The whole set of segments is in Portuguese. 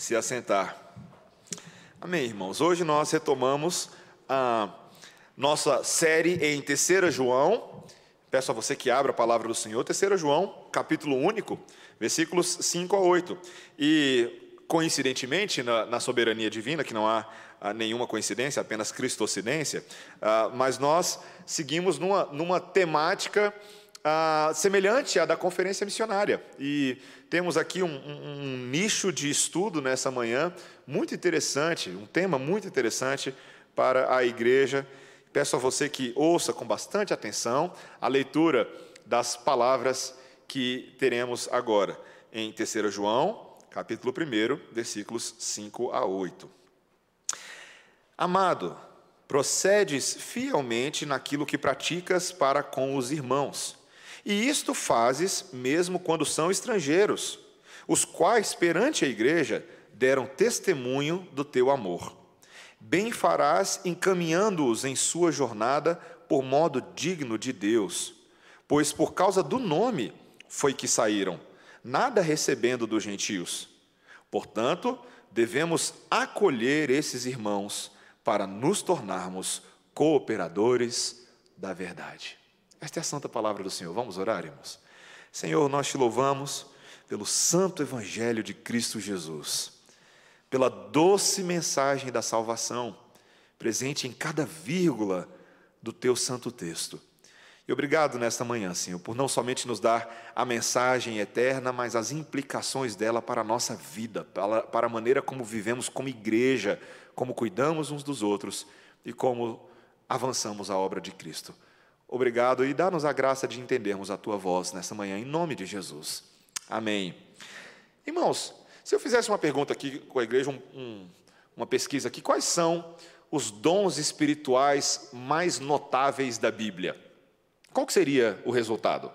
se assentar. Amém, irmãos. Hoje nós retomamos a nossa série em Terceira João. Peço a você que abra a palavra do Senhor. Terceira João, capítulo único, versículos 5 a 8. E, coincidentemente, na, na soberania divina, que não há, há nenhuma coincidência, apenas cristocidência, uh, mas nós seguimos numa, numa temática uh, semelhante à da conferência missionária. E temos aqui um, um, um nicho de estudo nessa manhã muito interessante, um tema muito interessante para a igreja. Peço a você que ouça com bastante atenção a leitura das palavras que teremos agora em 3 João, capítulo 1, versículos 5 a 8. Amado, procedes fielmente naquilo que praticas para com os irmãos e isto fazes mesmo quando são estrangeiros, os quais perante a igreja deram testemunho do teu amor. Bem farás encaminhando-os em sua jornada por modo digno de Deus, pois por causa do nome foi que saíram, nada recebendo dos gentios. Portanto, devemos acolher esses irmãos para nos tornarmos cooperadores da verdade. Esta é a santa palavra do Senhor. Vamos orar, irmãos? Senhor, nós te louvamos pelo santo evangelho de Cristo Jesus, pela doce mensagem da salvação, presente em cada vírgula do teu santo texto. E obrigado nesta manhã, Senhor, por não somente nos dar a mensagem eterna, mas as implicações dela para a nossa vida, para a maneira como vivemos como igreja, como cuidamos uns dos outros e como avançamos a obra de Cristo. Obrigado e dá-nos a graça de entendermos a tua voz nessa manhã, em nome de Jesus. Amém. Irmãos, se eu fizesse uma pergunta aqui com a igreja, um, um, uma pesquisa aqui, quais são os dons espirituais mais notáveis da Bíblia? Qual seria o resultado?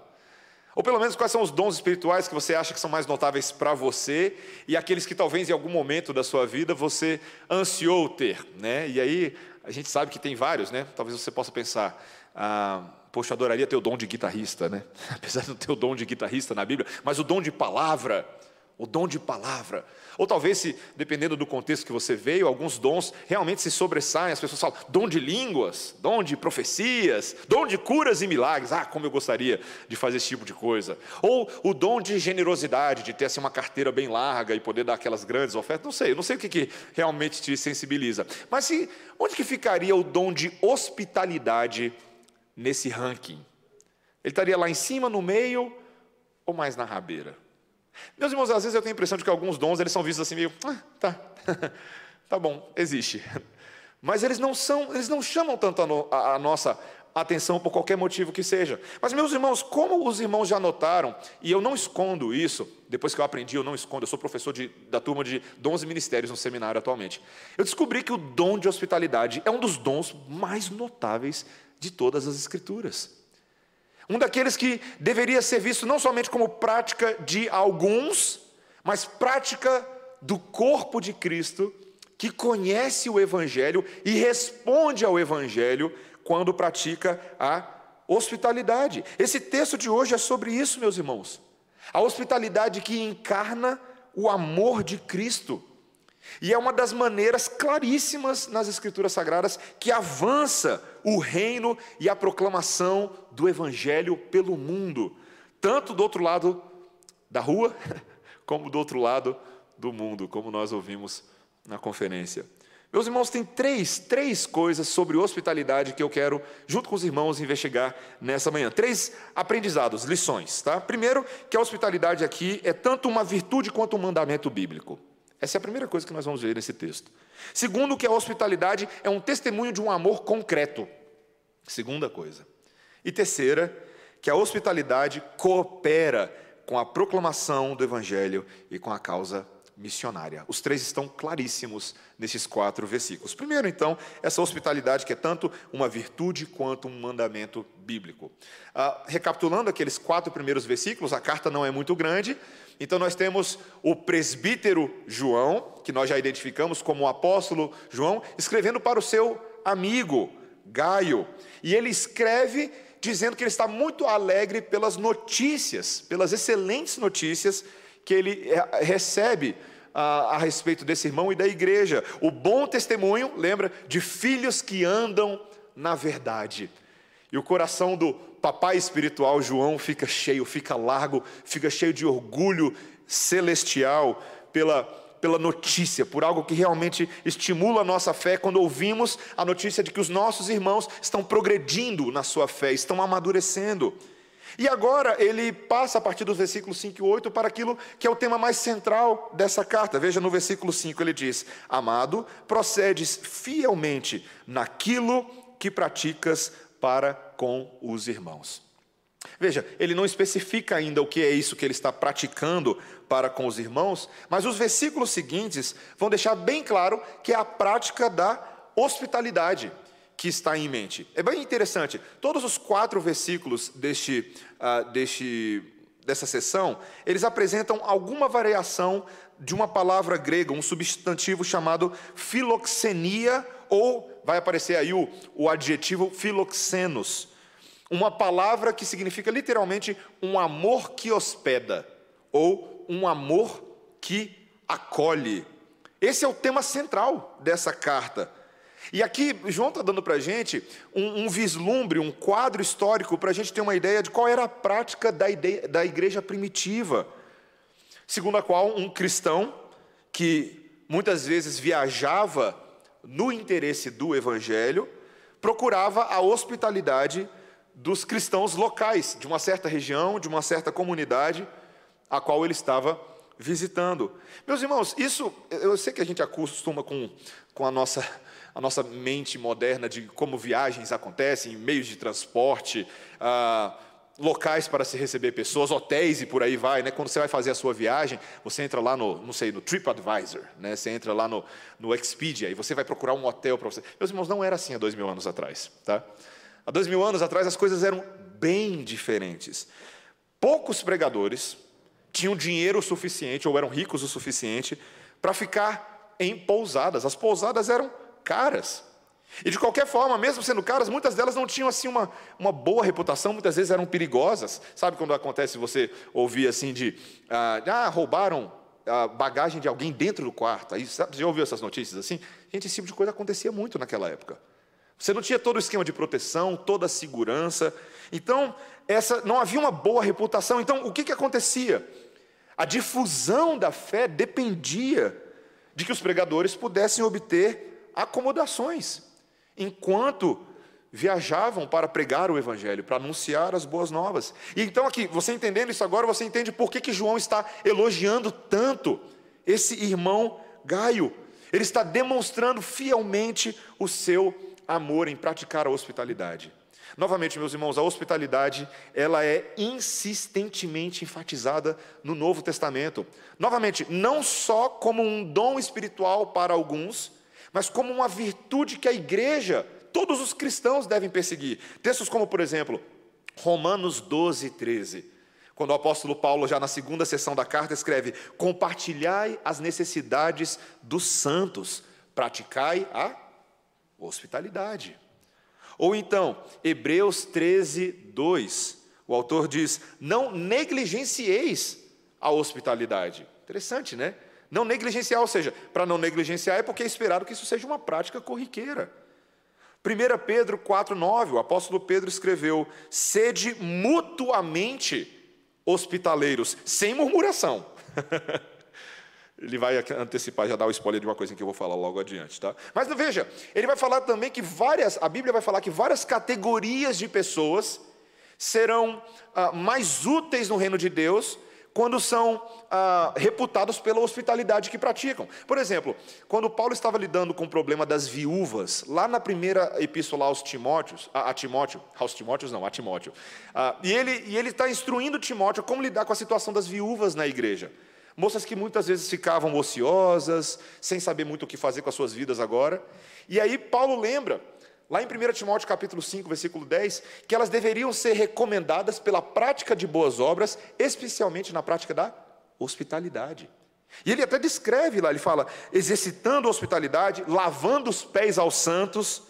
Ou pelo menos quais são os dons espirituais que você acha que são mais notáveis para você e aqueles que talvez em algum momento da sua vida você ansiou ter, né? E aí a gente sabe que tem vários, né? Talvez você possa pensar, ah, poxa, adoraria ter o dom de guitarrista, né? Apesar de não ter o dom de guitarrista na Bíblia, mas o dom de palavra, o dom de palavra. Ou talvez, se, dependendo do contexto que você veio, alguns dons realmente se sobressaem. As pessoas falam, dom de línguas, dom de profecias, dom de curas e milagres. Ah, como eu gostaria de fazer esse tipo de coisa. Ou o dom de generosidade, de ter assim, uma carteira bem larga e poder dar aquelas grandes ofertas. Não sei, não sei o que, que realmente te sensibiliza. Mas se, onde que ficaria o dom de hospitalidade nesse ranking? Ele estaria lá em cima, no meio ou mais na rabeira? Meus irmãos, às vezes eu tenho a impressão de que alguns dons eles são vistos assim meio, ah, tá, tá bom, existe. Mas eles não são, eles não chamam tanto a, no, a, a nossa atenção por qualquer motivo que seja. Mas, meus irmãos, como os irmãos já notaram, e eu não escondo isso, depois que eu aprendi, eu não escondo, eu sou professor de, da turma de dons e ministérios no seminário atualmente. Eu descobri que o dom de hospitalidade é um dos dons mais notáveis de todas as Escrituras. Um daqueles que deveria ser visto não somente como prática de alguns, mas prática do corpo de Cristo, que conhece o Evangelho e responde ao Evangelho quando pratica a hospitalidade. Esse texto de hoje é sobre isso, meus irmãos. A hospitalidade que encarna o amor de Cristo. E é uma das maneiras claríssimas nas Escrituras Sagradas que avança o reino e a proclamação do Evangelho pelo mundo, tanto do outro lado da rua, como do outro lado do mundo, como nós ouvimos na conferência. Meus irmãos, tem três, três coisas sobre hospitalidade que eu quero, junto com os irmãos, investigar nessa manhã. Três aprendizados, lições. Tá? Primeiro, que a hospitalidade aqui é tanto uma virtude quanto um mandamento bíblico. Essa é a primeira coisa que nós vamos ver nesse texto. Segundo, que a hospitalidade é um testemunho de um amor concreto. Segunda coisa. E terceira, que a hospitalidade coopera com a proclamação do Evangelho e com a causa missionária. Os três estão claríssimos nesses quatro versículos. Primeiro, então, essa hospitalidade que é tanto uma virtude quanto um mandamento bíblico. Ah, recapitulando aqueles quatro primeiros versículos, a carta não é muito grande, então nós temos o presbítero João, que nós já identificamos como o apóstolo João, escrevendo para o seu amigo Gaio. E ele escreve dizendo que ele está muito alegre pelas notícias, pelas excelentes notícias que ele eh, recebe a, a respeito desse irmão e da igreja. O bom testemunho, lembra, de filhos que andam na verdade. E o coração do papai espiritual João fica cheio, fica largo, fica cheio de orgulho celestial pela, pela notícia, por algo que realmente estimula a nossa fé quando ouvimos a notícia de que os nossos irmãos estão progredindo na sua fé, estão amadurecendo. E agora ele passa a partir dos versículos 5 e 8 para aquilo que é o tema mais central dessa carta. Veja no versículo 5 ele diz: Amado, procedes fielmente naquilo que praticas para com os irmãos. Veja, ele não especifica ainda o que é isso que ele está praticando para com os irmãos, mas os versículos seguintes vão deixar bem claro que é a prática da hospitalidade que está em mente. É bem interessante, todos os quatro versículos deste, uh, deste, dessa sessão, eles apresentam alguma variação de uma palavra grega, um substantivo chamado filoxenia, ou vai aparecer aí o, o adjetivo filoxenos, uma palavra que significa literalmente um amor que hospeda, ou um amor que acolhe. Esse é o tema central dessa carta. E aqui, João está dando para a gente um, um, vislumbre, um quadro histórico, para a gente ter uma ideia de qual era a prática da, ideia, da igreja primitiva, segundo a qual um cristão que muitas vezes viajava no interesse do evangelho, procurava a hospitalidade dos cristãos locais, de uma certa região, de uma certa comunidade, a qual ele estava visitando. Meus irmãos, isso, eu sei que a gente acostuma com, com a nossa a nossa mente moderna de como viagens acontecem, meios de transporte, ah, locais para se receber pessoas, hotéis e por aí vai, né? Quando você vai fazer a sua viagem, você entra lá no, não sei, no TripAdvisor, né? Você entra lá no, no Expedia e você vai procurar um hotel para você. Meus irmãos, não era assim há dois mil anos atrás, tá? Há dois mil anos atrás as coisas eram bem diferentes. Poucos pregadores tinham dinheiro suficiente ou eram ricos o suficiente para ficar em pousadas. As pousadas eram caras. E de qualquer forma, mesmo sendo caras, muitas delas não tinham assim uma, uma boa reputação, muitas vezes eram perigosas. Sabe quando acontece você ouvir assim de ah, ah roubaram a bagagem de alguém dentro do quarto? Aí, sabe, já ouviu essas notícias assim? Gente, esse tipo de coisa acontecia muito naquela época. Você não tinha todo o esquema de proteção, toda a segurança. Então, essa não havia uma boa reputação. Então, o que, que acontecia? A difusão da fé dependia de que os pregadores pudessem obter acomodações, enquanto viajavam para pregar o Evangelho, para anunciar as boas novas. E então, aqui, você entendendo isso agora, você entende por que, que João está elogiando tanto esse irmão Gaio. Ele está demonstrando fielmente o seu amor em praticar a hospitalidade. Novamente, meus irmãos, a hospitalidade, ela é insistentemente enfatizada no Novo Testamento. Novamente, não só como um dom espiritual para alguns, mas como uma virtude que a igreja, todos os cristãos devem perseguir. Textos como, por exemplo, Romanos 12, 13. Quando o apóstolo Paulo, já na segunda sessão da carta, escreve: Compartilhai as necessidades dos santos, praticai a hospitalidade. Ou então, Hebreus 13, 2. O autor diz: Não negligencieis a hospitalidade. Interessante, né? Não negligenciar, ou seja, para não negligenciar é porque é esperado que isso seja uma prática corriqueira. 1 Pedro 4,9, o apóstolo Pedro escreveu: sede mutuamente hospitaleiros, sem murmuração. ele vai antecipar, já dar o spoiler de uma coisa que eu vou falar logo adiante, tá? Mas veja, ele vai falar também que várias, a Bíblia vai falar que várias categorias de pessoas serão ah, mais úteis no reino de Deus quando são ah, reputados pela hospitalidade que praticam. Por exemplo, quando Paulo estava lidando com o problema das viúvas, lá na primeira epístola aos Timóteos, a, a Timóteo, aos Timóteos não, a Timóteo, ah, e ele e ele está instruindo Timóteo como lidar com a situação das viúvas na igreja. Moças que muitas vezes ficavam ociosas, sem saber muito o que fazer com as suas vidas agora. E aí Paulo lembra lá em 1 Timóteo capítulo 5, versículo 10, que elas deveriam ser recomendadas pela prática de boas obras, especialmente na prática da hospitalidade. E ele até descreve lá, ele fala, exercitando a hospitalidade, lavando os pés aos santos,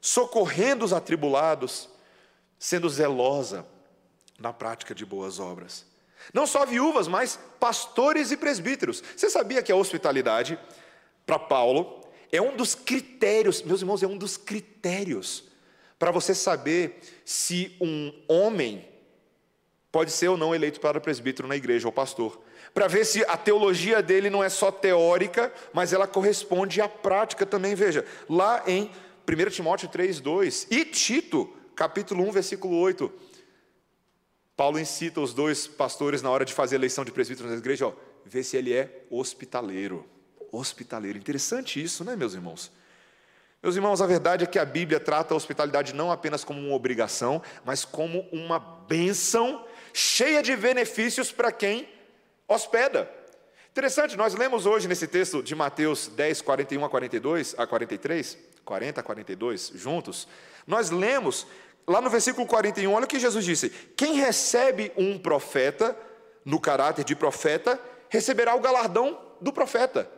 socorrendo os atribulados, sendo zelosa na prática de boas obras. Não só viúvas, mas pastores e presbíteros. Você sabia que a hospitalidade, para Paulo, é um dos critérios, meus irmãos, é um dos critérios para você saber se um homem pode ser ou não eleito para presbítero na igreja ou pastor. Para ver se a teologia dele não é só teórica, mas ela corresponde à prática também. Veja, lá em 1 Timóteo 3, 2 e Tito, capítulo 1, versículo 8. Paulo incita os dois pastores na hora de fazer a eleição de presbítero na igreja, ó, ver se ele é hospitaleiro. Hospitaleiro. Interessante isso, né, meus irmãos? Meus irmãos, a verdade é que a Bíblia trata a hospitalidade não apenas como uma obrigação, mas como uma bênção cheia de benefícios para quem hospeda. Interessante, nós lemos hoje nesse texto de Mateus 10, 41 a 42, a 43, 40 a 42, juntos, nós lemos lá no versículo 41, olha o que Jesus disse: Quem recebe um profeta, no caráter de profeta, receberá o galardão do profeta.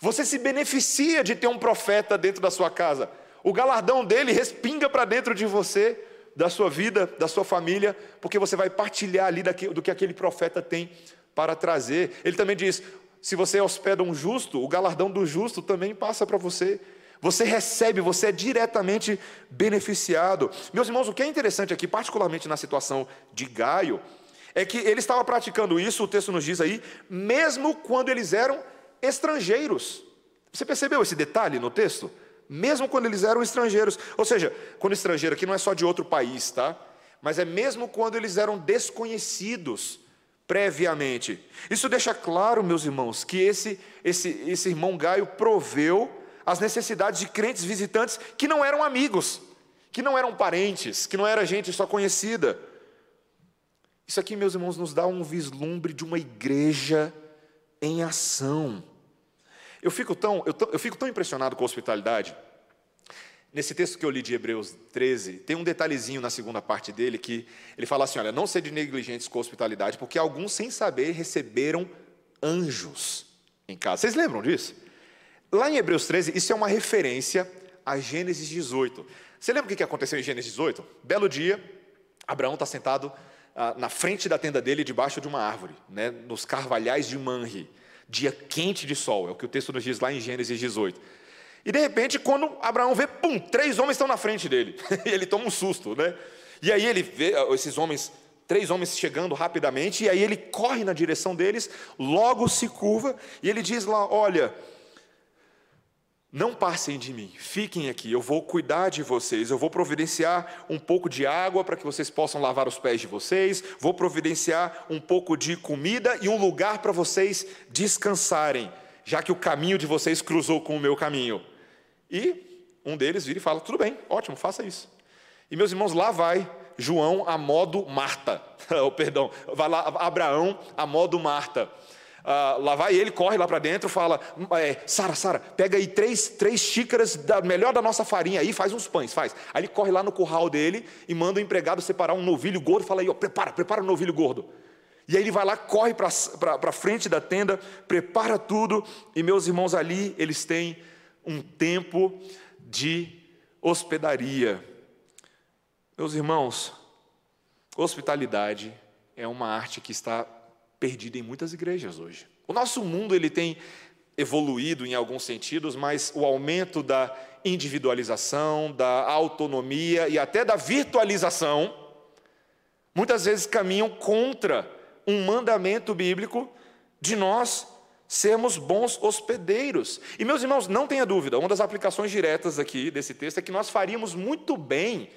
Você se beneficia de ter um profeta dentro da sua casa. O galardão dele respinga para dentro de você, da sua vida, da sua família, porque você vai partilhar ali do que aquele profeta tem para trazer. Ele também diz: se você hospeda um justo, o galardão do justo também passa para você. Você recebe, você é diretamente beneficiado. Meus irmãos, o que é interessante aqui, particularmente na situação de Gaio, é que ele estava praticando isso, o texto nos diz aí, mesmo quando eles eram estrangeiros. Você percebeu esse detalhe no texto? Mesmo quando eles eram estrangeiros. Ou seja, quando estrangeiro aqui não é só de outro país, tá? Mas é mesmo quando eles eram desconhecidos previamente. Isso deixa claro, meus irmãos, que esse, esse, esse irmão Gaio proveu as necessidades de crentes visitantes que não eram amigos, que não eram parentes, que não era gente só conhecida. Isso aqui, meus irmãos, nos dá um vislumbre de uma igreja em ação. Eu fico tão, eu, eu fico tão impressionado com a hospitalidade. Nesse texto que eu li de Hebreus 13, tem um detalhezinho na segunda parte dele que ele fala assim: olha, não sede negligentes com a hospitalidade, porque alguns, sem saber, receberam anjos em casa. Vocês lembram disso? Lá em Hebreus 13, isso é uma referência a Gênesis 18. Você lembra o que aconteceu em Gênesis 18? Belo dia, Abraão está sentado ah, na frente da tenda dele, debaixo de uma árvore, né, nos carvalhais de Manre. Dia quente de sol, é o que o texto nos diz lá em Gênesis 18. E de repente, quando Abraão vê, pum, três homens estão na frente dele. ele toma um susto, né? E aí ele vê esses homens, três homens chegando rapidamente, e aí ele corre na direção deles, logo se curva, e ele diz lá: Olha, não passem de mim, fiquem aqui, eu vou cuidar de vocês, eu vou providenciar um pouco de água para que vocês possam lavar os pés de vocês, vou providenciar um pouco de comida e um lugar para vocês descansarem, já que o caminho de vocês cruzou com o meu caminho. E um deles vira e fala: tudo bem, ótimo, faça isso. E meus irmãos, lá vai João a modo Marta, oh, perdão, vai lá Abraão a modo Marta. Ah, lá vai ele, corre lá para dentro, fala: é, Sara, Sara, pega aí três, três xícaras da melhor da nossa farinha aí, faz uns pães, faz. Aí ele corre lá no curral dele e manda o empregado separar um novilho gordo, fala aí, ó, prepara, prepara o um novilho gordo. E aí ele vai lá, corre para frente da tenda, prepara tudo, e meus irmãos ali, eles têm um tempo de hospedaria. Meus irmãos, hospitalidade é uma arte que está perdida em muitas igrejas hoje. O nosso mundo ele tem evoluído em alguns sentidos, mas o aumento da individualização, da autonomia e até da virtualização, muitas vezes caminham contra um mandamento bíblico de nós sermos bons hospedeiros. E meus irmãos, não tenha dúvida, uma das aplicações diretas aqui desse texto é que nós faríamos muito bem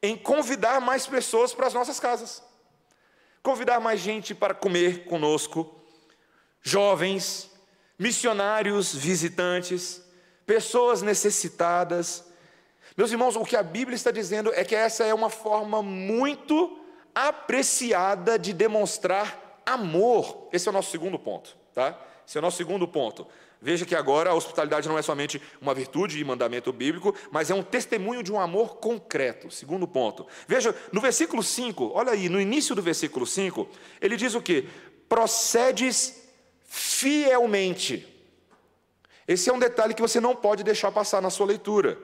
em convidar mais pessoas para as nossas casas convidar mais gente para comer conosco, jovens, missionários visitantes, pessoas necessitadas. Meus irmãos, o que a Bíblia está dizendo é que essa é uma forma muito apreciada de demonstrar amor. Esse é o nosso segundo ponto, tá? Esse é o nosso segundo ponto. Veja que agora a hospitalidade não é somente uma virtude e mandamento bíblico, mas é um testemunho de um amor concreto. Segundo ponto. Veja, no versículo 5, olha aí, no início do versículo 5, ele diz o que? Procedes fielmente. Esse é um detalhe que você não pode deixar passar na sua leitura.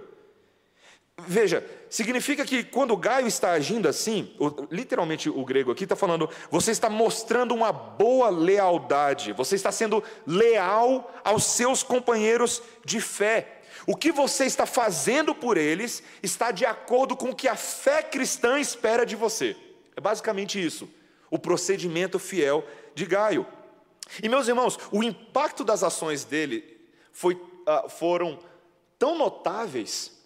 Veja, significa que quando Gaio está agindo assim, literalmente o grego aqui está falando, você está mostrando uma boa lealdade, você está sendo leal aos seus companheiros de fé. O que você está fazendo por eles está de acordo com o que a fé cristã espera de você. É basicamente isso, o procedimento fiel de Gaio. E meus irmãos, o impacto das ações dele foi, uh, foram tão notáveis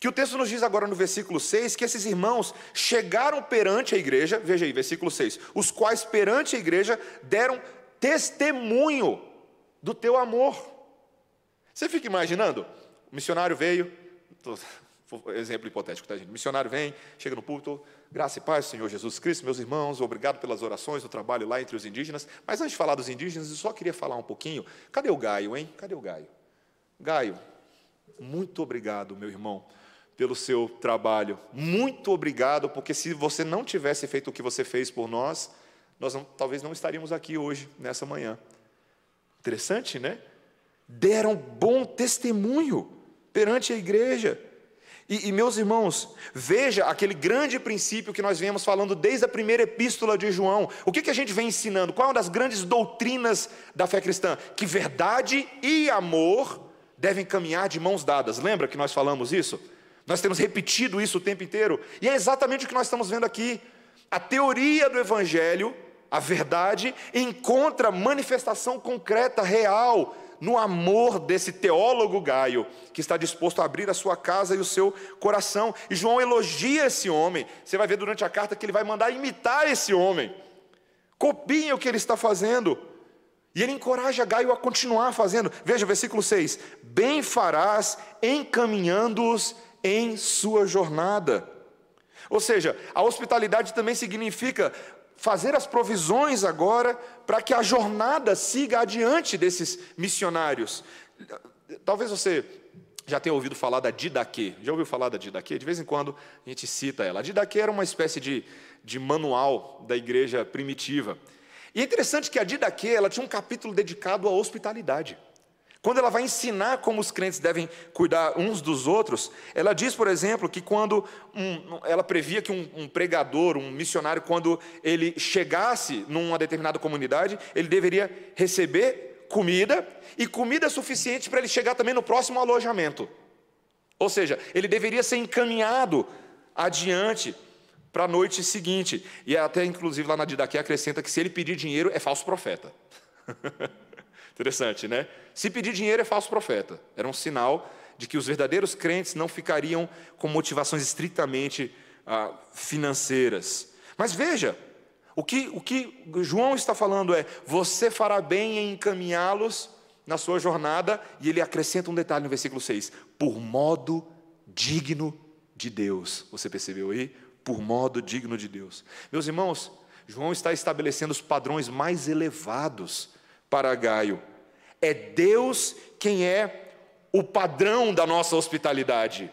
que o texto nos diz agora no versículo 6 que esses irmãos chegaram perante a igreja, veja aí, versículo 6, os quais perante a igreja deram testemunho do teu amor. Você fica imaginando? O missionário veio, exemplo hipotético, tá, gente? O missionário vem, chega no púlpito, graça e paz, Senhor Jesus Cristo, meus irmãos, obrigado pelas orações, do trabalho lá entre os indígenas. Mas antes de falar dos indígenas, eu só queria falar um pouquinho. Cadê o Gaio, hein? Cadê o Gaio? Gaio, muito obrigado, meu irmão, pelo seu trabalho. Muito obrigado, porque se você não tivesse feito o que você fez por nós, nós não, talvez não estaríamos aqui hoje, nessa manhã. Interessante, né? Deram bom testemunho perante a igreja. E, e, meus irmãos, veja aquele grande princípio que nós viemos falando desde a primeira epístola de João. O que, que a gente vem ensinando? Qual é uma das grandes doutrinas da fé cristã? Que verdade e amor devem caminhar de mãos dadas. Lembra que nós falamos isso? Nós temos repetido isso o tempo inteiro, e é exatamente o que nós estamos vendo aqui. A teoria do Evangelho, a verdade, encontra manifestação concreta, real, no amor desse teólogo Gaio, que está disposto a abrir a sua casa e o seu coração. E João elogia esse homem. Você vai ver durante a carta que ele vai mandar imitar esse homem. Copiem o que ele está fazendo. E ele encoraja Gaio a continuar fazendo. Veja, versículo 6: Bem farás encaminhando-os em sua jornada. Ou seja, a hospitalidade também significa fazer as provisões agora para que a jornada siga adiante desses missionários. Talvez você já tenha ouvido falar da Didaquê. Já ouviu falar da Didaquê? De vez em quando a gente cita ela. A Didaquê era uma espécie de, de manual da igreja primitiva. E é interessante que a Didaquê ela tinha um capítulo dedicado à hospitalidade. Quando ela vai ensinar como os crentes devem cuidar uns dos outros, ela diz, por exemplo, que quando um, ela previa que um, um, pregador, um missionário, quando ele chegasse numa determinada comunidade, ele deveria receber comida e comida suficiente para ele chegar também no próximo alojamento. Ou seja, ele deveria ser encaminhado adiante para a noite seguinte. E até, inclusive, lá na Didaquê acrescenta que se ele pedir dinheiro, é falso profeta. Interessante, né? Se pedir dinheiro é falso profeta. Era um sinal de que os verdadeiros crentes não ficariam com motivações estritamente ah, financeiras. Mas veja, o que, o que João está falando é: você fará bem em encaminhá-los na sua jornada, e ele acrescenta um detalhe no versículo 6: por modo digno de Deus. Você percebeu aí? Por modo digno de Deus. Meus irmãos, João está estabelecendo os padrões mais elevados para Gaio. É Deus quem é o padrão da nossa hospitalidade.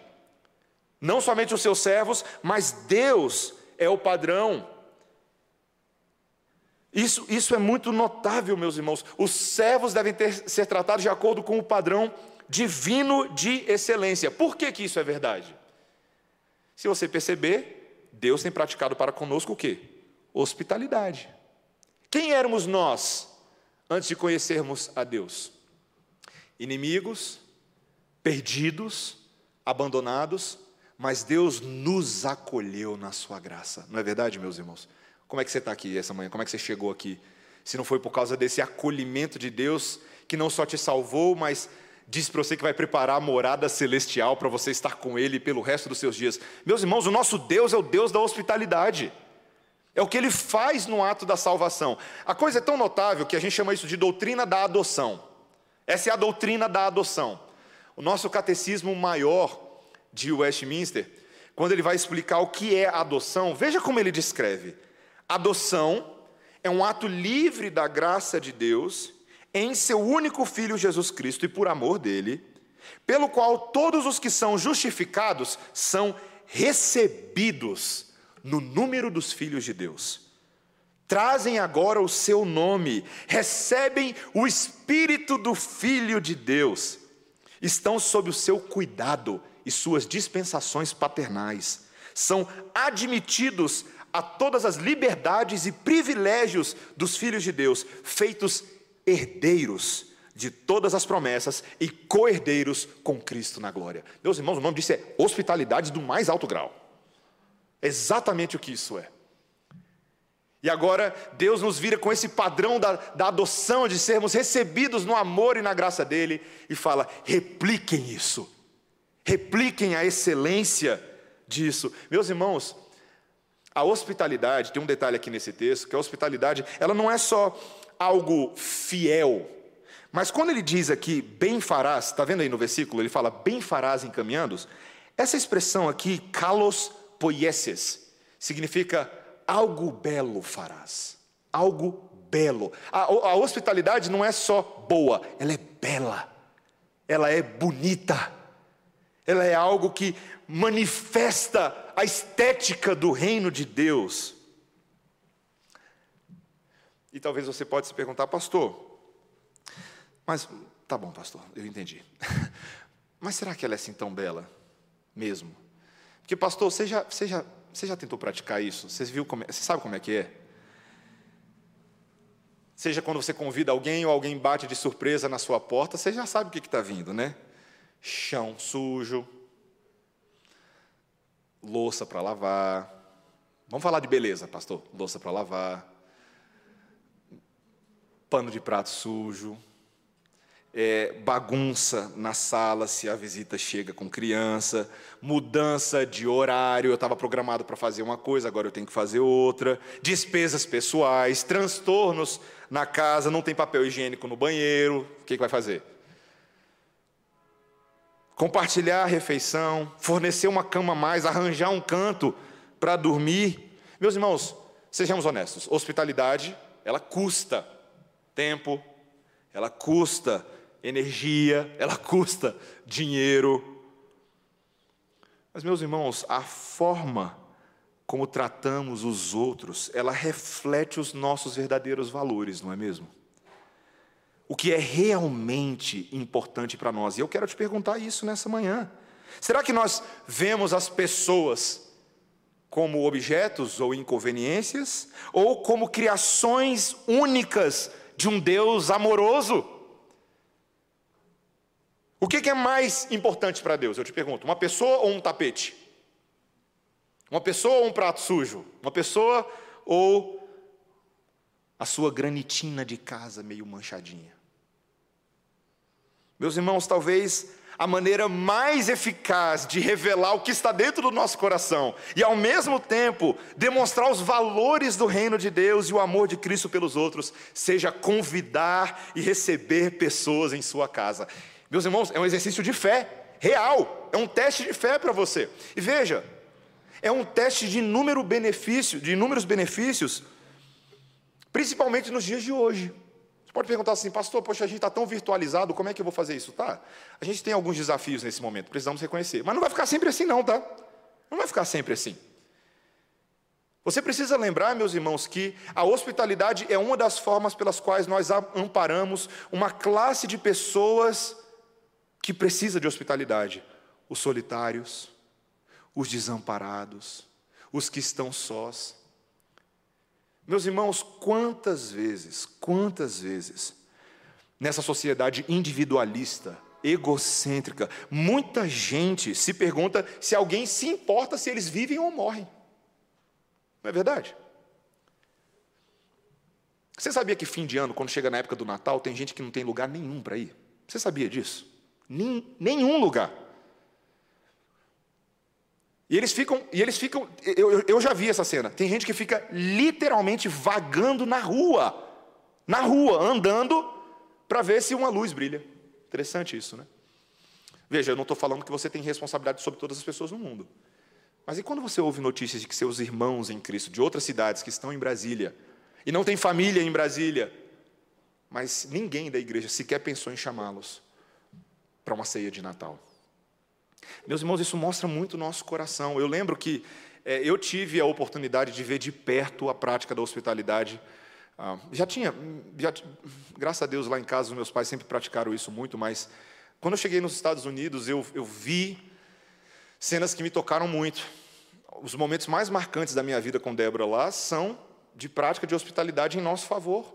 Não somente os seus servos, mas Deus é o padrão. Isso, isso é muito notável, meus irmãos. Os servos devem ter, ser tratados de acordo com o padrão divino de excelência. Por que, que isso é verdade? Se você perceber, Deus tem praticado para conosco o quê? Hospitalidade. Quem éramos nós antes de conhecermos a Deus. Inimigos, perdidos, abandonados, mas Deus nos acolheu na sua graça. Não é verdade, meus irmãos? Como é que você está aqui essa manhã? Como é que você chegou aqui? Se não foi por causa desse acolhimento de Deus, que não só te salvou, mas diz para você que vai preparar a morada celestial para você estar com Ele pelo resto dos seus dias. Meus irmãos, o nosso Deus é o Deus da hospitalidade. É o que ele faz no ato da salvação. A coisa é tão notável que a gente chama isso de doutrina da adoção. Essa é a doutrina da adoção. O nosso catecismo maior de Westminster, quando ele vai explicar o que é adoção, veja como ele descreve: adoção é um ato livre da graça de Deus em seu único filho Jesus Cristo e por amor dele, pelo qual todos os que são justificados são recebidos no número dos filhos de Deus. Trazem agora o seu nome, recebem o Espírito do Filho de Deus, estão sob o seu cuidado e suas dispensações paternais. São admitidos a todas as liberdades e privilégios dos filhos de Deus, feitos herdeiros de todas as promessas e co-herdeiros com Cristo na glória. Meus irmãos, o nome disso é hospitalidade do mais alto grau. Exatamente o que isso é. E agora Deus nos vira com esse padrão da, da adoção, de sermos recebidos no amor e na graça dele, e fala: repliquem isso, repliquem a excelência disso. Meus irmãos, a hospitalidade, tem um detalhe aqui nesse texto, que a hospitalidade, ela não é só algo fiel, mas quando ele diz aqui, bem farás, está vendo aí no versículo? Ele fala, bem farás encaminhando. Essa expressão aqui, kalos poieses, significa algo belo farás. Algo belo. A, a hospitalidade não é só boa, ela é bela. Ela é bonita. Ela é algo que manifesta a estética do reino de Deus. E talvez você pode se perguntar, pastor, mas, tá bom, pastor, eu entendi. Mas será que ela é assim tão bela? Mesmo? Porque, pastor, você já, você já, você já tentou praticar isso? Você, viu como é, você sabe como é que é? Seja quando você convida alguém ou alguém bate de surpresa na sua porta, você já sabe o que está vindo, né? Chão sujo, louça para lavar. Vamos falar de beleza, pastor? Louça para lavar, pano de prato sujo, é, bagunça na sala se a visita chega com criança, mudança de horário, eu estava programado para fazer uma coisa, agora eu tenho que fazer outra, despesas pessoais, transtornos na casa, não tem papel higiênico no banheiro, o que, que vai fazer? Compartilhar a refeição, fornecer uma cama a mais, arranjar um canto para dormir. Meus irmãos, sejamos honestos, hospitalidade, ela custa tempo, ela custa energia, ela custa dinheiro. Mas, meus irmãos, a forma como tratamos os outros, ela reflete os nossos verdadeiros valores, não é mesmo? O que é realmente importante para nós. E eu quero te perguntar isso nessa manhã. Será que nós vemos as pessoas como objetos ou inconveniências, ou como criações únicas de um Deus amoroso? O que é mais importante para Deus? Eu te pergunto: uma pessoa ou um tapete? Uma pessoa ou um prato sujo? Uma pessoa ou a sua granitina de casa meio manchadinha? Meus irmãos, talvez a maneira mais eficaz de revelar o que está dentro do nosso coração e, ao mesmo tempo, demonstrar os valores do reino de Deus e o amor de Cristo pelos outros, seja convidar e receber pessoas em sua casa. Meus irmãos, é um exercício de fé, real, é um teste de fé para você. E veja, é um teste de inúmero benefício, de inúmeros benefícios, principalmente nos dias de hoje. Você pode perguntar assim, pastor, poxa, a gente está tão virtualizado, como é que eu vou fazer isso? Tá, a gente tem alguns desafios nesse momento, precisamos reconhecer. Mas não vai ficar sempre assim, não, tá? Não vai ficar sempre assim. Você precisa lembrar, meus irmãos, que a hospitalidade é uma das formas pelas quais nós amparamos uma classe de pessoas que precisa de hospitalidade: os solitários, os desamparados, os que estão sós. Meus irmãos, quantas vezes, quantas vezes, nessa sociedade individualista, egocêntrica, muita gente se pergunta se alguém se importa se eles vivem ou morrem. Não é verdade? Você sabia que fim de ano, quando chega na época do Natal, tem gente que não tem lugar nenhum para ir? Você sabia disso? Nenhum lugar. E eles ficam, e eles ficam, eu, eu já vi essa cena. Tem gente que fica literalmente vagando na rua, na rua, andando para ver se uma luz brilha. Interessante isso, né? Veja, eu não estou falando que você tem responsabilidade sobre todas as pessoas no mundo. Mas e quando você ouve notícias de que seus irmãos em Cristo, de outras cidades que estão em Brasília, e não tem família em Brasília, mas ninguém da igreja sequer pensou em chamá-los, para uma ceia de Natal. Meus irmãos, isso mostra muito o nosso coração. Eu lembro que é, eu tive a oportunidade de ver de perto a prática da hospitalidade. Ah, já tinha, já, graças a Deus, lá em casa, os meus pais sempre praticaram isso muito, mas quando eu cheguei nos Estados Unidos, eu, eu vi Cenas que me tocaram muito. Os momentos mais marcantes da minha vida com Débora lá são de prática de hospitalidade em nosso favor.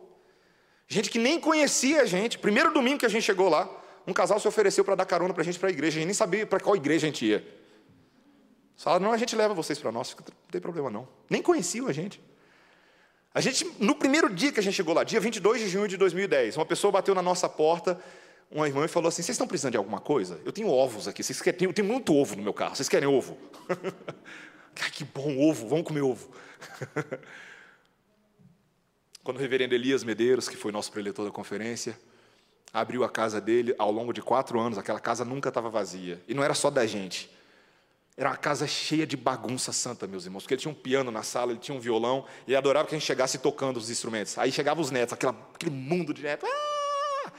Gente que nem conhecia a gente. Primeiro domingo que a gente chegou lá, um casal se ofereceu para dar carona para a gente para a igreja. A gente nem sabia para qual igreja a gente ia. Falaram, não, a gente leva vocês para nós. Não tem problema não. Nem conheciam a gente. A gente, no primeiro dia que a gente chegou lá, dia 22 de junho de 2010, uma pessoa bateu na nossa porta, uma irmã, e falou assim: Vocês estão precisando de alguma coisa? Eu tenho ovos aqui, vocês querem, eu tenho muito ovo no meu carro, vocês querem ovo? Ai, que bom ovo, vamos comer ovo. Quando o reverendo Elias Medeiros, que foi nosso preletor da conferência, abriu a casa dele, ao longo de quatro anos, aquela casa nunca estava vazia. E não era só da gente. Era uma casa cheia de bagunça santa, meus irmãos, porque ele tinha um piano na sala, ele tinha um violão, e ele adorava que a gente chegasse tocando os instrumentos. Aí chegavam os netos, aquela, aquele mundo de netos. Ah!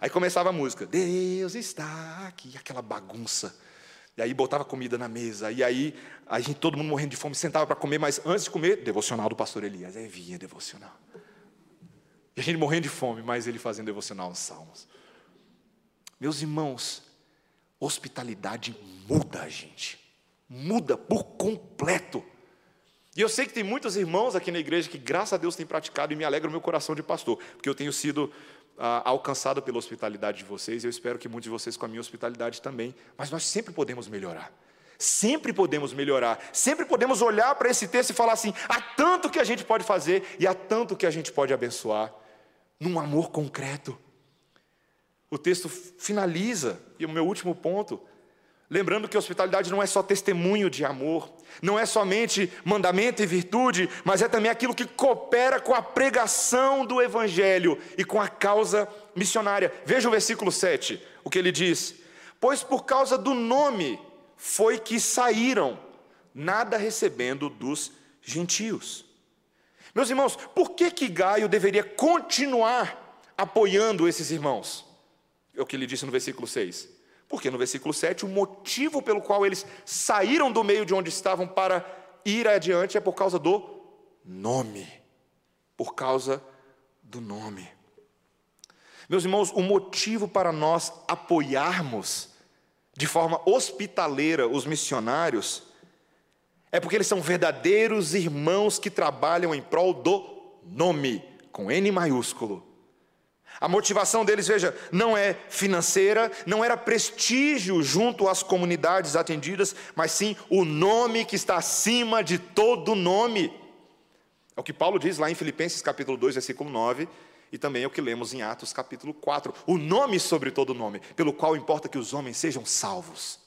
Aí começava a música, Deus está aqui, aquela bagunça. E aí botava comida na mesa, e aí a gente, todo mundo morrendo de fome, sentava para comer, mas antes de comer, devocional do pastor Elias. Aí vinha devocional. E a gente morrendo de fome, mas ele fazendo devocional nos salmos. Meus irmãos, hospitalidade muda a gente muda por completo. E eu sei que tem muitos irmãos aqui na igreja que, graças a Deus, têm praticado e me alegra o meu coração de pastor, porque eu tenho sido ah, alcançado pela hospitalidade de vocês, e eu espero que muitos de vocês com a minha hospitalidade também, mas nós sempre podemos melhorar. Sempre podemos melhorar, sempre podemos olhar para esse texto e falar assim: há tanto que a gente pode fazer e há tanto que a gente pode abençoar, num amor concreto. O texto finaliza, e o meu último ponto, Lembrando que hospitalidade não é só testemunho de amor, não é somente mandamento e virtude, mas é também aquilo que coopera com a pregação do Evangelho e com a causa missionária. Veja o versículo 7, o que ele diz: Pois por causa do nome foi que saíram, nada recebendo dos gentios. Meus irmãos, por que que Gaio deveria continuar apoiando esses irmãos? É o que ele disse no versículo 6. Porque no versículo 7, o motivo pelo qual eles saíram do meio de onde estavam para ir adiante é por causa do nome. Por causa do nome. Meus irmãos, o motivo para nós apoiarmos de forma hospitaleira os missionários é porque eles são verdadeiros irmãos que trabalham em prol do nome, com N maiúsculo. A motivação deles, veja, não é financeira, não era prestígio junto às comunidades atendidas, mas sim o nome que está acima de todo nome. É o que Paulo diz lá em Filipenses capítulo 2, versículo 9, e também é o que lemos em Atos capítulo 4. O nome sobre todo nome, pelo qual importa que os homens sejam salvos.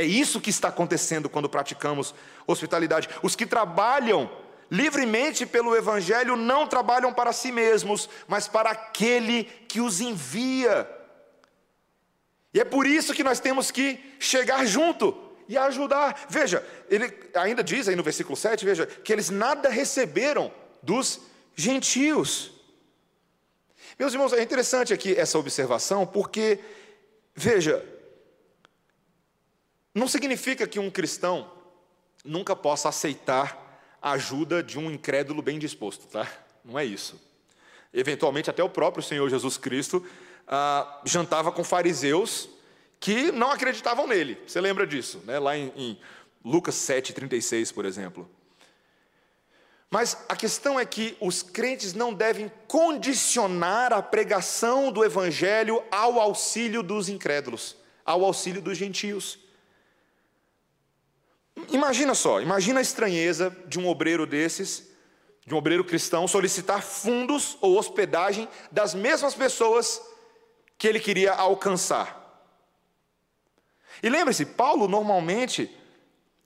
É isso que está acontecendo quando praticamos hospitalidade. Os que trabalham livremente pelo Evangelho não trabalham para si mesmos, mas para aquele que os envia. E é por isso que nós temos que chegar junto e ajudar. Veja, ele ainda diz aí no versículo 7, veja, que eles nada receberam dos gentios. Meus irmãos, é interessante aqui essa observação, porque, veja, não significa que um cristão nunca possa aceitar a ajuda de um incrédulo bem disposto, tá? Não é isso. Eventualmente, até o próprio Senhor Jesus Cristo ah, jantava com fariseus que não acreditavam nele. Você lembra disso, né? Lá em, em Lucas 7,36, por exemplo. Mas a questão é que os crentes não devem condicionar a pregação do Evangelho ao auxílio dos incrédulos, ao auxílio dos gentios. Imagina só, imagina a estranheza de um obreiro desses, de um obreiro cristão, solicitar fundos ou hospedagem das mesmas pessoas que ele queria alcançar. E lembre-se, Paulo normalmente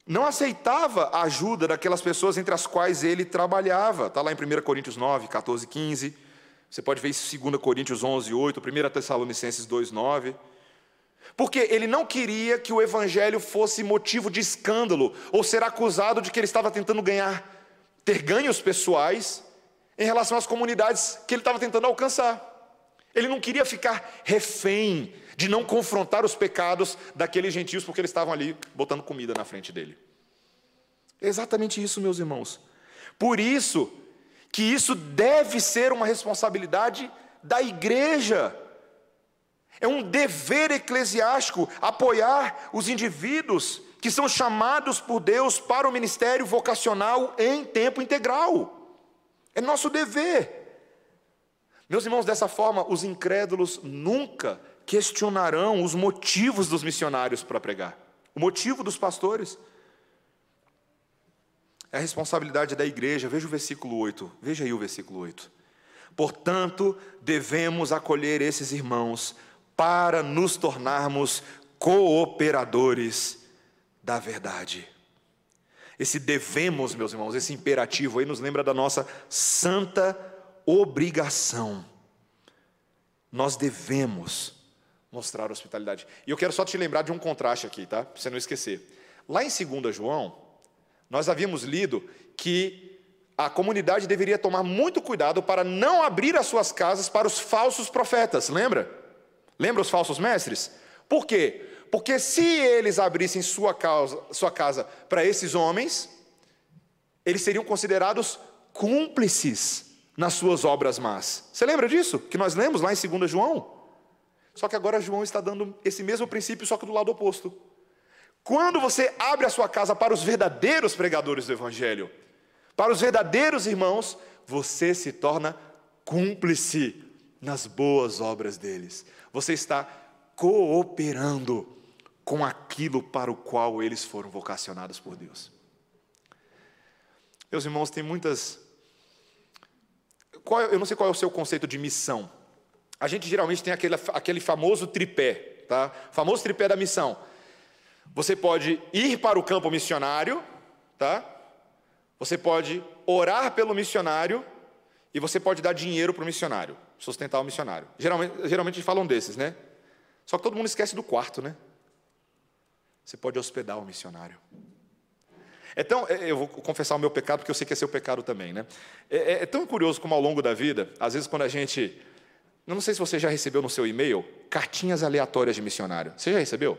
não aceitava a ajuda daquelas pessoas entre as quais ele trabalhava. Está lá em 1 Coríntios 9, 14, 15. Você pode ver isso em 2 Coríntios 11, 8, 1 Tessalonicenses 2, 9. Porque ele não queria que o evangelho fosse motivo de escândalo ou ser acusado de que ele estava tentando ganhar, ter ganhos pessoais em relação às comunidades que ele estava tentando alcançar. Ele não queria ficar refém de não confrontar os pecados daqueles gentios porque eles estavam ali botando comida na frente dele. É exatamente isso, meus irmãos. Por isso que isso deve ser uma responsabilidade da igreja É um dever eclesiástico apoiar os indivíduos que são chamados por Deus para o ministério vocacional em tempo integral. É nosso dever. Meus irmãos, dessa forma, os incrédulos nunca questionarão os motivos dos missionários para pregar, o motivo dos pastores. É a responsabilidade da igreja. Veja o versículo 8. Veja aí o versículo 8. Portanto, devemos acolher esses irmãos para nos tornarmos cooperadores da verdade. Esse devemos, meus irmãos, esse imperativo aí nos lembra da nossa santa obrigação. Nós devemos mostrar hospitalidade. E eu quero só te lembrar de um contraste aqui, tá? Para você não esquecer. Lá em 2 João, nós havíamos lido que a comunidade deveria tomar muito cuidado para não abrir as suas casas para os falsos profetas, lembra? Lembra os falsos mestres? Por quê? Porque se eles abrissem sua, causa, sua casa para esses homens, eles seriam considerados cúmplices nas suas obras más. Você lembra disso? Que nós lemos lá em 2 João? Só que agora João está dando esse mesmo princípio, só que do lado oposto. Quando você abre a sua casa para os verdadeiros pregadores do Evangelho, para os verdadeiros irmãos, você se torna cúmplice nas boas obras deles. Você está cooperando com aquilo para o qual eles foram vocacionados por Deus. Meus irmãos, tem muitas qual, eu não sei qual é o seu conceito de missão. A gente geralmente tem aquele, aquele famoso tripé, tá? famoso tripé da missão. Você pode ir para o campo missionário, tá? Você pode orar pelo missionário e você pode dar dinheiro para o missionário, sustentar o missionário. Geralmente, geralmente falam desses, né? Só que todo mundo esquece do quarto, né? Você pode hospedar o missionário. Então, eu vou confessar o meu pecado, porque eu sei que é seu pecado também, né? É, é, é tão curioso como ao longo da vida, às vezes quando a gente. Não sei se você já recebeu no seu e-mail cartinhas aleatórias de missionário. Você já recebeu?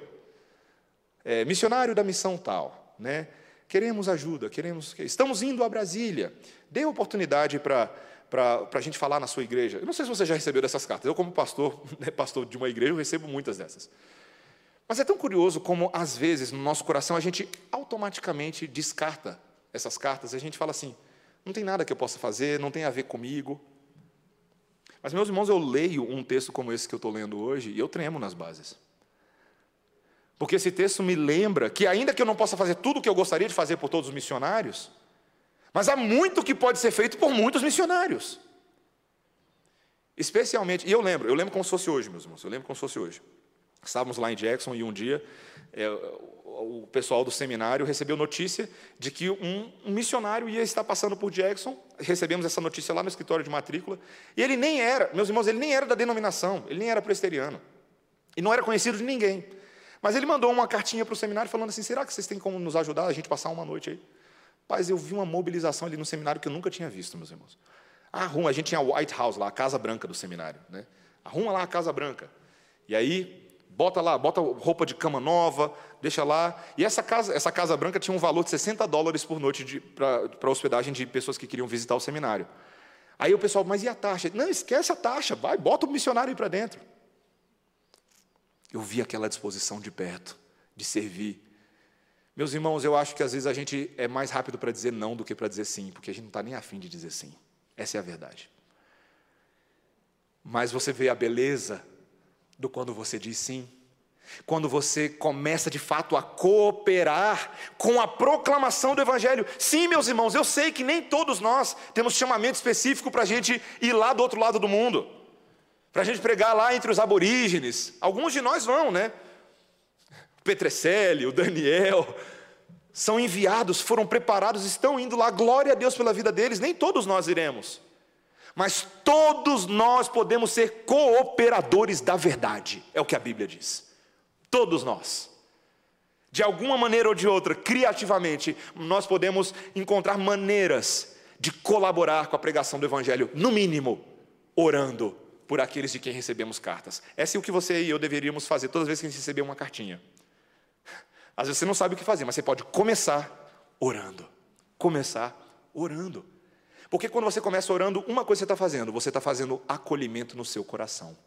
É, missionário da missão tal, né? Queremos ajuda, queremos. Estamos indo a Brasília. Dê oportunidade para para a gente falar na sua igreja. Eu não sei se você já recebeu dessas cartas. Eu, como pastor, né, pastor de uma igreja, eu recebo muitas dessas. Mas é tão curioso como, às vezes, no nosso coração, a gente automaticamente descarta essas cartas e a gente fala assim: não tem nada que eu possa fazer, não tem a ver comigo. Mas, meus irmãos, eu leio um texto como esse que eu estou lendo hoje e eu tremo nas bases. Porque esse texto me lembra que, ainda que eu não possa fazer tudo o que eu gostaria de fazer por todos os missionários, mas há muito que pode ser feito por muitos missionários. Especialmente, e eu lembro, eu lembro como se fosse hoje, meus irmãos, eu lembro como se fosse hoje. Estávamos lá em Jackson e um dia é, o pessoal do seminário recebeu notícia de que um, um, missionário ia estar passando por Jackson. Recebemos essa notícia lá no escritório de matrícula. E ele nem era, meus irmãos, ele nem era da denominação, ele nem era presteriano. E não era conhecido de ninguém. Mas ele mandou uma cartinha para o seminário falando assim: será que vocês têm como nos ajudar a gente passar uma noite aí? Paz, eu vi uma mobilização ali no seminário que eu nunca tinha visto, meus irmãos. Arruma, a gente tinha a White House lá, a Casa Branca do seminário. Né? Arruma lá a Casa Branca. E aí Bota lá, bota roupa de cama nova, deixa lá. E essa casa, essa casa branca tinha um valor de 60 dólares por noite para hospedagem de pessoas que queriam visitar o seminário. Aí o pessoal, mas e a taxa? Não, esquece a taxa, vai, bota o missionário aí para dentro. Eu vi aquela disposição de perto, de servir. Meus irmãos, eu acho que às vezes a gente é mais rápido para dizer não do que para dizer sim, porque a gente não está nem afim de dizer sim. Essa é a verdade. Mas você vê a beleza do quando você diz sim. Quando você começa de fato a cooperar com a proclamação do Evangelho. Sim, meus irmãos, eu sei que nem todos nós temos chamamento específico para a gente ir lá do outro lado do mundo, para a gente pregar lá entre os aborígenes. Alguns de nós vão, né? Petrecelli, o Daniel, são enviados, foram preparados, estão indo lá. Glória a Deus pela vida deles. Nem todos nós iremos. Mas todos nós podemos ser cooperadores da verdade, é o que a Bíblia diz. Todos nós. De alguma maneira ou de outra, criativamente, nós podemos encontrar maneiras de colaborar com a pregação do Evangelho, no mínimo, orando por aqueles de quem recebemos cartas. Essa é o que você e eu deveríamos fazer todas as vezes que a gente receber uma cartinha. Às vezes você não sabe o que fazer, mas você pode começar orando. Começar orando. Porque quando você começa orando, uma coisa você está fazendo, você está fazendo acolhimento no seu coração.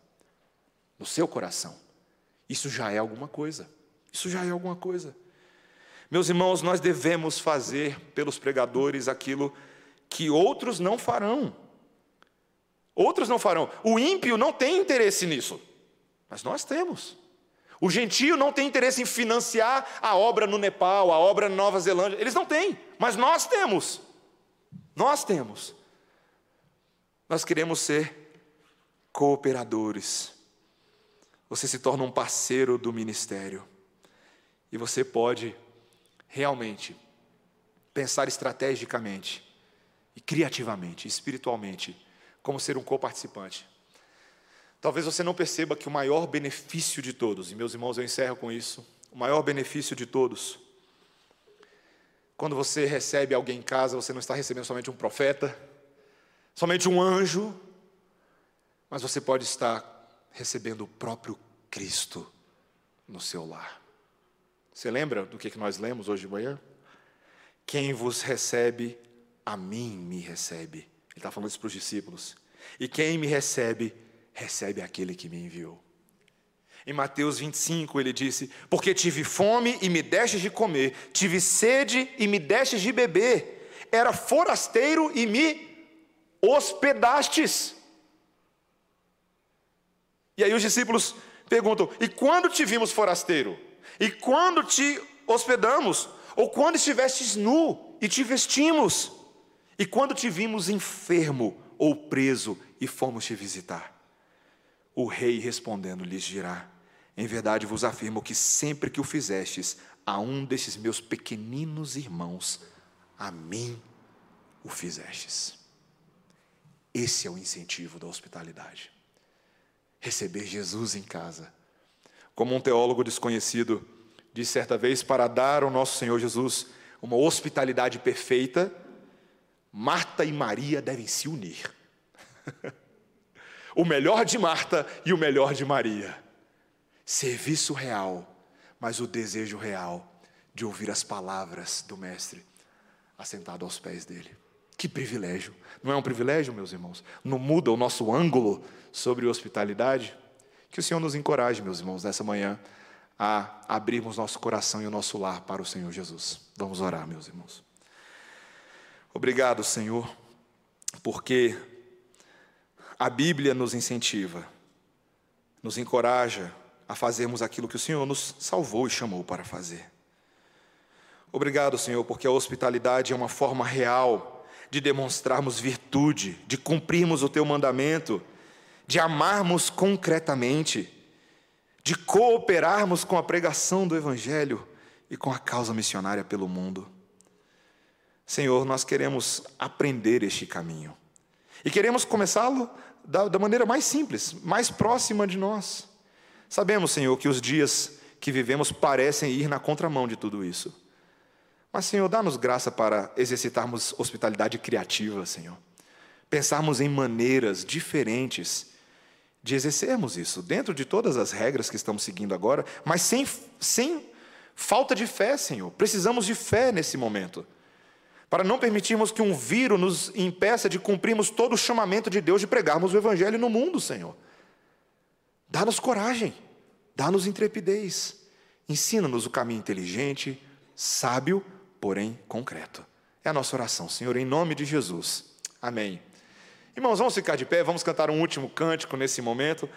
no seu coração. Isso já é alguma coisa. Isso já é alguma coisa. Meus irmãos, nós devemos fazer pelos pregadores aquilo que outros não farão. Outros não farão. O ímpio não tem interesse nisso, mas nós temos. O gentio não tem interesse em financiar a obra no Nepal, a obra na Nova Zelândia. Eles não têm, mas nós temos. Nós temos. Nós queremos ser cooperadores. Você se torna um parceiro do ministério. E você pode realmente pensar estrategicamente e criativamente, espiritualmente, como ser um coparticipante. Talvez você não perceba que o maior benefício de todos, e meus irmãos, eu encerro com isso, o maior benefício de todos, quando você recebe alguém em casa, você não está recebendo somente um profeta, somente um anjo, mas você pode estar recebendo o próprio Cristo no seu lar. Você lembra do que nós lemos hoje de manhã? Quem vos recebe, a mim me recebe. Ele está falando isso para os discípulos. E quem me recebe, recebe aquele que me enviou. Em Mateus 25 ele disse: Porque tive fome e me destes de comer, tive sede e me destes de beber, era forasteiro e me hospedastes. E aí os discípulos perguntam: E quando te vimos forasteiro? E quando te hospedamos, ou quando estivestes nu e te vestimos, e quando te vimos enfermo ou preso e fomos te visitar. O rei respondendo lhes dirá: Em verdade vos afirmo que sempre que o fizestes a um desses meus pequeninos irmãos, a mim o fizestes. Esse é o incentivo da hospitalidade. Receber Jesus em casa como um teólogo desconhecido disse certa vez, para dar ao nosso Senhor Jesus uma hospitalidade perfeita, Marta e Maria devem se unir. o melhor de Marta e o melhor de Maria. Serviço real, mas o desejo real de ouvir as palavras do Mestre assentado aos pés dele. Que privilégio! Não é um privilégio, meus irmãos? Não muda o nosso ângulo sobre hospitalidade? Que o Senhor nos encoraje, meus irmãos, nessa manhã, a abrirmos nosso coração e o nosso lar para o Senhor Jesus. Vamos orar, meus irmãos. Obrigado, Senhor, porque a Bíblia nos incentiva, nos encoraja a fazermos aquilo que o Senhor nos salvou e chamou para fazer. Obrigado, Senhor, porque a hospitalidade é uma forma real de demonstrarmos virtude, de cumprirmos o teu mandamento de amarmos concretamente, de cooperarmos com a pregação do Evangelho e com a causa missionária pelo mundo. Senhor, nós queremos aprender este caminho e queremos começá-lo da, da maneira mais simples, mais próxima de nós. Sabemos, Senhor, que os dias que vivemos parecem ir na contramão de tudo isso. Mas, Senhor, dá-nos graça para exercitarmos hospitalidade criativa, Senhor. Pensarmos em maneiras diferentes de exercermos isso, dentro de todas as regras que estamos seguindo agora, mas sem, sem falta de fé, Senhor. Precisamos de fé nesse momento, para não permitirmos que um vírus nos impeça de cumprirmos todo o chamamento de Deus de pregarmos o Evangelho no mundo, Senhor. Dá-nos coragem, dá-nos intrepidez, ensina-nos o caminho inteligente, sábio, porém concreto. É a nossa oração, Senhor, em nome de Jesus. Amém. Irmãos, vamos ficar de pé, vamos cantar um último cântico nesse momento.